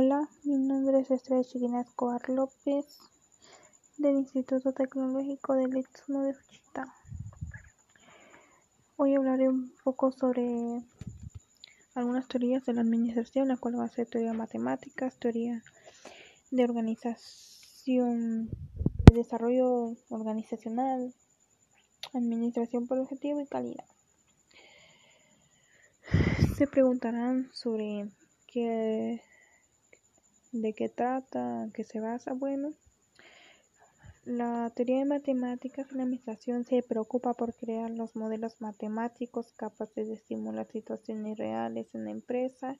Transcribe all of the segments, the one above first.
Hola, mi nombre es Estrella Chiquina Escobar López del Instituto Tecnológico del Istmo de Wichita. Hoy hablaré un poco sobre algunas teorías de la administración, la cual va a ser teoría de matemáticas, teoría de organización, de desarrollo organizacional, administración por objetivo y calidad. Se preguntarán sobre qué, de qué trata, qué se basa. Bueno, la teoría de matemáticas en la administración se preocupa por crear los modelos matemáticos capaces de estimular situaciones reales en la empresa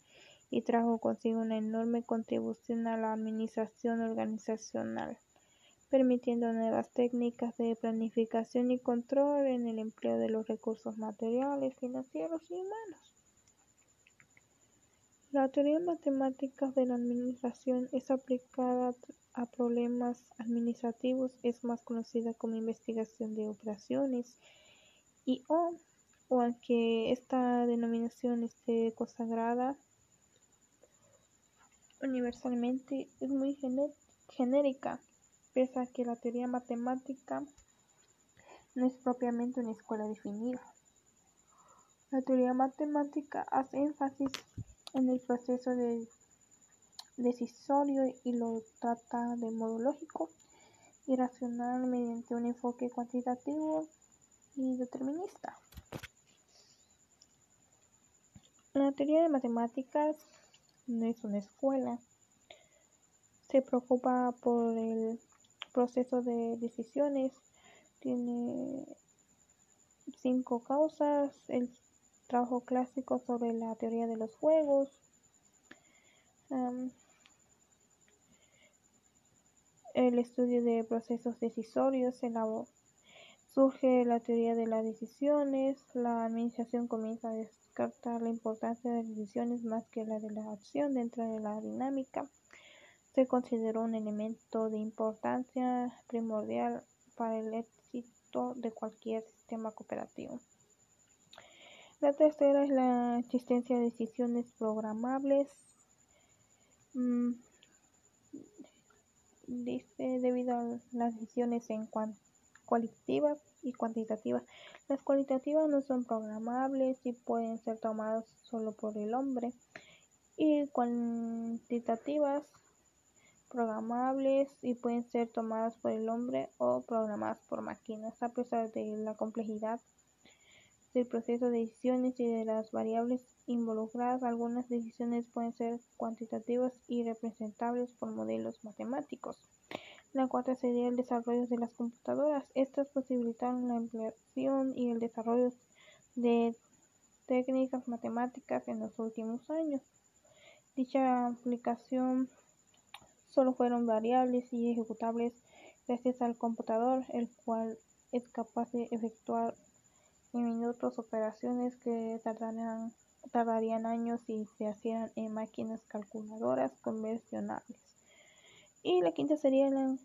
y trajo consigo una enorme contribución a la administración organizacional, permitiendo nuevas técnicas de planificación y control en el empleo de los recursos materiales, financieros y humanos. La teoría matemática de la administración es aplicada a problemas administrativos, es más conocida como investigación de operaciones y o, aunque esta denominación esté consagrada universalmente, es muy genérica, pese a que la teoría matemática no es propiamente una escuela definida. La teoría matemática hace énfasis en el proceso de decisorio y lo trata de modo lógico y racional mediante un enfoque cuantitativo y determinista. La teoría de matemáticas no es una escuela. Se preocupa por el proceso de decisiones. Tiene cinco causas. Trabajo clásico sobre la teoría de los juegos. el estudio de procesos decisorios la surge la teoría de las decisiones, la administración comienza a descartar la importancia de las decisiones más que la de la acción dentro de la dinámica. Se consideró un elemento de importancia primordial para el éxito de cualquier sistema cooperativo. La tercera es la existencia de decisiones programables. Mm, debido a las decisiones en cualitativas y cuantitativas. Las cualitativas no son programables y pueden ser tomadas solo por el hombre. Y cuantitativas programables y pueden ser tomadas por el hombre o programadas por máquinas. A pesar de la complejidad del proceso de decisiones y de las variables involucradas, algunas decisiones pueden ser cuantitativas y representables por modelos matemáticos. La cuarta sería el desarrollo de las computadoras. Estas posibilitaron la empleación y el desarrollo de técnicas matemáticas en los últimos años. Dicha aplicación solo fueron variables y ejecutables gracias al computador, el cual es capaz de efectuar minutos operaciones que tardarían, tardarían años si se hicieran en máquinas calculadoras convencionales. Y la quinta sería la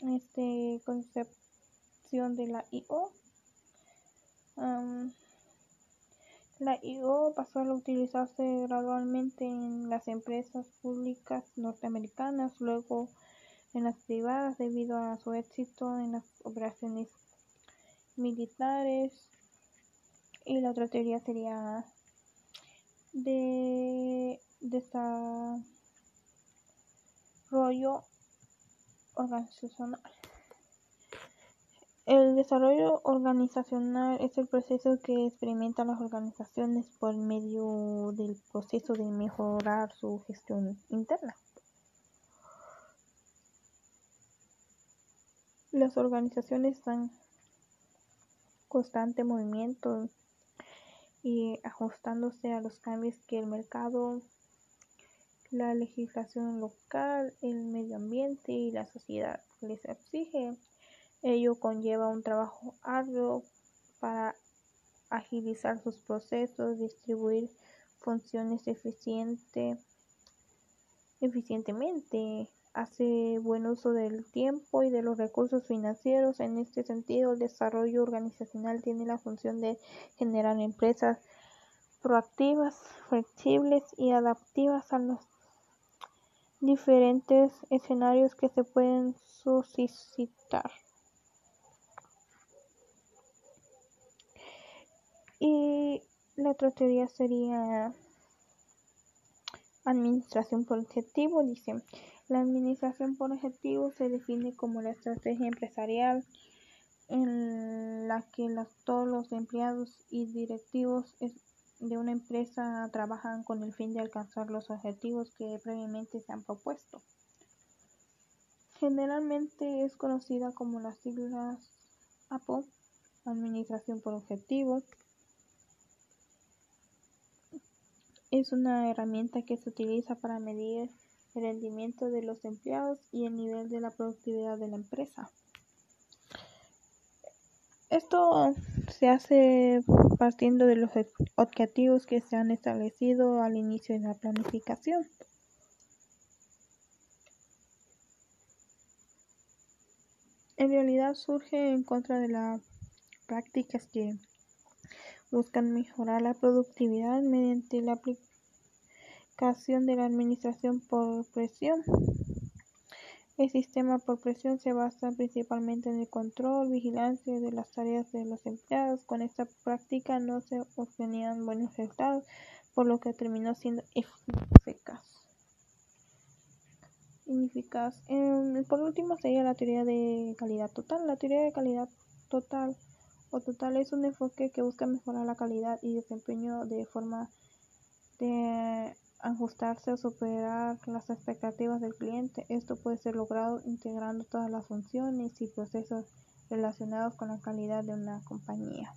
este, concepción de la I.O. la I.O. pasó a utilizarse gradualmente en las empresas públicas norteamericanas, luego en las privadas debido a su éxito en las operaciones militares y la otra teoría sería de desarrollo organizacional. El desarrollo organizacional es el proceso que experimentan las organizaciones por medio del proceso de mejorar su gestión interna. Las organizaciones están constante movimiento y ajustándose a los cambios que el mercado, la legislación local, el medio ambiente y la sociedad les exige. Ello conlleva un trabajo arduo para agilizar sus procesos, distribuir funciones eficiente, eficientemente, hace buen uso del tiempo y de los recursos financieros. En este sentido, el desarrollo organizacional tiene la función de generar empresas proactivas, flexibles y adaptivas a los diferentes escenarios que se pueden suscitar. Y la otra teoría sería administración por objetivo. Dice, la administración por objetivo se define como la estrategia empresarial en la que todos los empleados y directivos de una empresa trabajan con el fin de alcanzar los objetivos que previamente se han propuesto. Generalmente es conocida como las siglas APO, Administración por Objetivo. Es una herramienta que se utiliza para medir el rendimiento de los empleados y el nivel de la productividad de la empresa. Esto se hace partiendo de los objetivos que se han establecido al inicio de la planificación. En realidad surge en contra de las prácticas que buscan mejorar la productividad mediante la aplicación de la administración por presión. El sistema por presión se basa principalmente en el control, vigilancia de las tareas de los empleados. Con esta práctica no se obtenían buenos resultados, por lo que terminó siendo eficaz. Ineficaz. Em, por último sería la teoría de calidad total. La teoría de calidad total o total es un enfoque que busca mejorar la calidad y desempeño de forma de ajustarse o superar las expectativas del cliente. Esto puede ser logrado integrando todas las funciones y procesos relacionados con la calidad de una compañía.